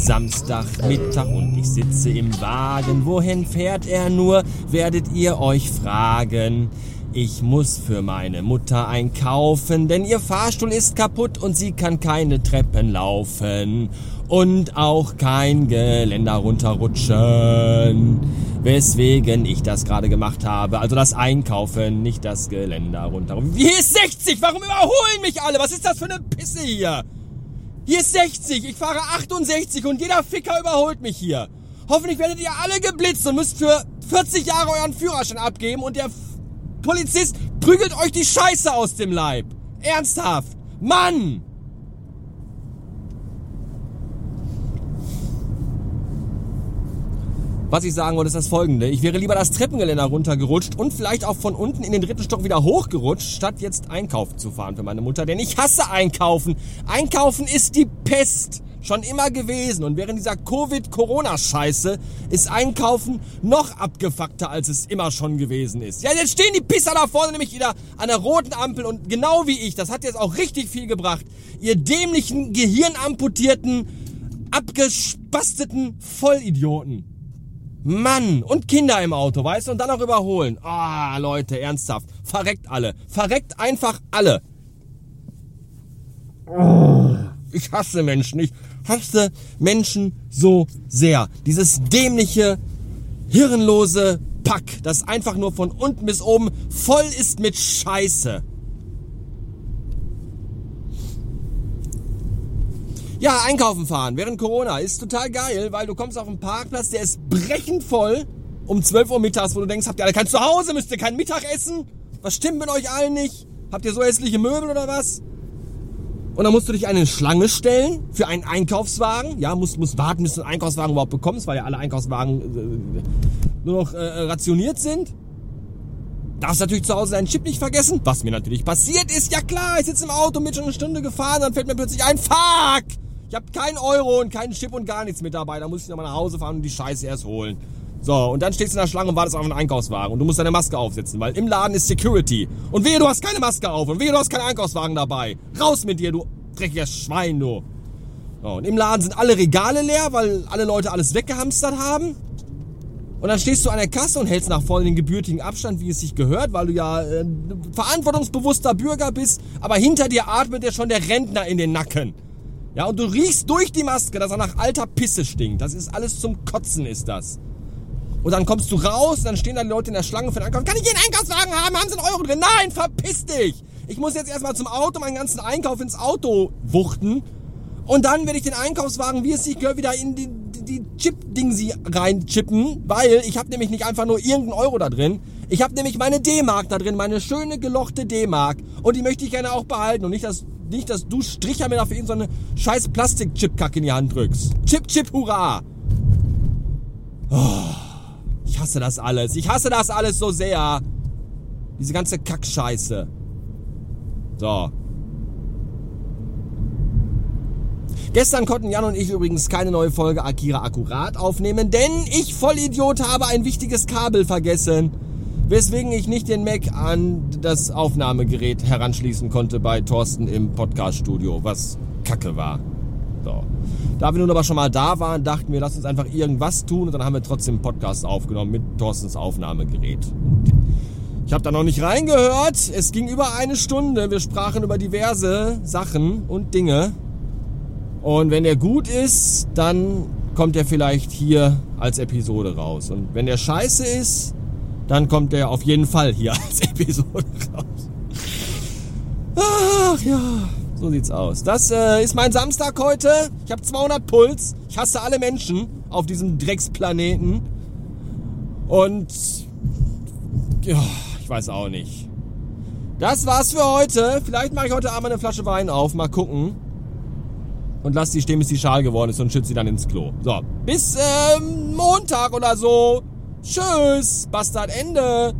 Samstagmittag und ich sitze im Wagen. Wohin fährt er nur, werdet ihr euch fragen. Ich muss für meine Mutter einkaufen, denn ihr Fahrstuhl ist kaputt und sie kann keine Treppen laufen und auch kein Geländer runterrutschen. Weswegen ich das gerade gemacht habe. Also das Einkaufen, nicht das Geländer runter. Hier ist 60! Warum überholen mich alle? Was ist das für eine Pisse hier? Hier ist 60, ich fahre 68 und jeder Ficker überholt mich hier. Hoffentlich werdet ihr alle geblitzt und müsst für 40 Jahre euren Führerschein abgeben und der Polizist prügelt euch die Scheiße aus dem Leib. Ernsthaft. Mann! Was ich sagen wollte, ist das folgende. Ich wäre lieber das Treppengeländer runtergerutscht und vielleicht auch von unten in den dritten Stock wieder hochgerutscht, statt jetzt einkaufen zu fahren für meine Mutter. Denn ich hasse einkaufen. Einkaufen ist die Pest. Schon immer gewesen. Und während dieser Covid-Corona-Scheiße ist Einkaufen noch abgefuckter, als es immer schon gewesen ist. Ja, jetzt stehen die Pisser da vorne nämlich wieder an der roten Ampel und genau wie ich, das hat jetzt auch richtig viel gebracht. Ihr dämlichen, gehirnamputierten, abgespasteten Vollidioten. Mann, und Kinder im Auto, weißt du, und dann auch überholen. Ah, oh, Leute, ernsthaft. Verreckt alle. Verreckt einfach alle. Ich hasse Menschen. Ich hasse Menschen so sehr. Dieses dämliche, hirnlose Pack, das einfach nur von unten bis oben voll ist mit Scheiße. Ja, einkaufen fahren während Corona ist total geil, weil du kommst auf einen Parkplatz, der ist brechend voll um 12 Uhr mittags, wo du denkst, habt ihr alle kein Zuhause, müsst ihr kein Mittag essen? Was stimmt mit euch allen nicht? Habt ihr so hässliche Möbel oder was? Und dann musst du dich eine Schlange stellen für einen Einkaufswagen. Ja, musst, musst warten, bis du einen Einkaufswagen überhaupt bekommst, weil ja alle Einkaufswagen äh, nur noch äh, rationiert sind. Darfst natürlich zu Hause deinen Chip nicht vergessen. Was mir natürlich passiert ist, ja klar, ich sitze im Auto, mit schon eine Stunde gefahren, dann fällt mir plötzlich ein, fuck! Ich habe keinen Euro und keinen Chip und gar nichts mit dabei. Da muss ich nochmal nach Hause fahren und die Scheiße erst holen. So, und dann stehst du in der Schlange und wartest auf einen Einkaufswagen und du musst deine Maske aufsetzen, weil im Laden ist Security. Und wehe, du hast keine Maske auf und wehe, du hast keinen Einkaufswagen dabei. Raus mit dir, du dreckiger Schwein, du. So, und im Laden sind alle Regale leer, weil alle Leute alles weggehamstert haben. Und dann stehst du an der Kasse und hältst nach vorne den gebürtigen Abstand, wie es sich gehört, weil du ja äh, verantwortungsbewusster Bürger bist, aber hinter dir atmet ja schon der Rentner in den Nacken. Ja, und du riechst durch die Maske, dass er nach alter Pisse stinkt. Das ist alles zum Kotzen, ist das. Und dann kommst du raus, dann stehen da die Leute in der Schlange für den Einkauf. Kann ich hier einen Einkaufswagen haben? Haben sie einen Euro drin? Nein, verpiss dich! Ich muss jetzt erstmal zum Auto meinen ganzen Einkauf ins Auto wuchten. Und dann werde ich den Einkaufswagen, wie es sich gehört, wieder in die, die Chip-Ding sie reinchippen. Weil ich habe nämlich nicht einfach nur irgendeinen Euro da drin. Ich habe nämlich meine D-Mark da drin, meine schöne gelochte D-Mark. Und die möchte ich gerne auch behalten. Und nicht, dass nicht, dass du Stricher mir dafür so scheiß Plastik-Chip-Kacke in die Hand drückst. Chip, Chip, hurra! Oh, ich hasse das alles. Ich hasse das alles so sehr. Diese ganze Kackscheiße. So. Gestern konnten Jan und ich übrigens keine neue Folge Akira Akkurat aufnehmen, denn ich Vollidiot habe ein wichtiges Kabel vergessen weswegen ich nicht den Mac an das Aufnahmegerät heranschließen konnte bei Thorsten im Podcaststudio, was kacke war. So. Da wir nun aber schon mal da waren, dachten wir, lass uns einfach irgendwas tun und dann haben wir trotzdem einen Podcast aufgenommen mit Thorstens Aufnahmegerät. Ich habe da noch nicht reingehört. Es ging über eine Stunde. Wir sprachen über diverse Sachen und Dinge. Und wenn der gut ist, dann kommt er vielleicht hier als Episode raus. Und wenn der scheiße ist, dann kommt der auf jeden Fall hier als Episode raus. Ach ja, so sieht's aus. Das äh, ist mein Samstag heute. Ich habe 200 Puls. Ich hasse alle Menschen auf diesem Drecksplaneten. Und ja, ich weiß auch nicht. Das war's für heute. Vielleicht mache ich heute Abend eine Flasche Wein auf. Mal gucken. Und lass die stehen, bis die schal geworden ist und schütze sie dann ins Klo. So, bis ähm, Montag oder so. Tschüss, Bastard Ende.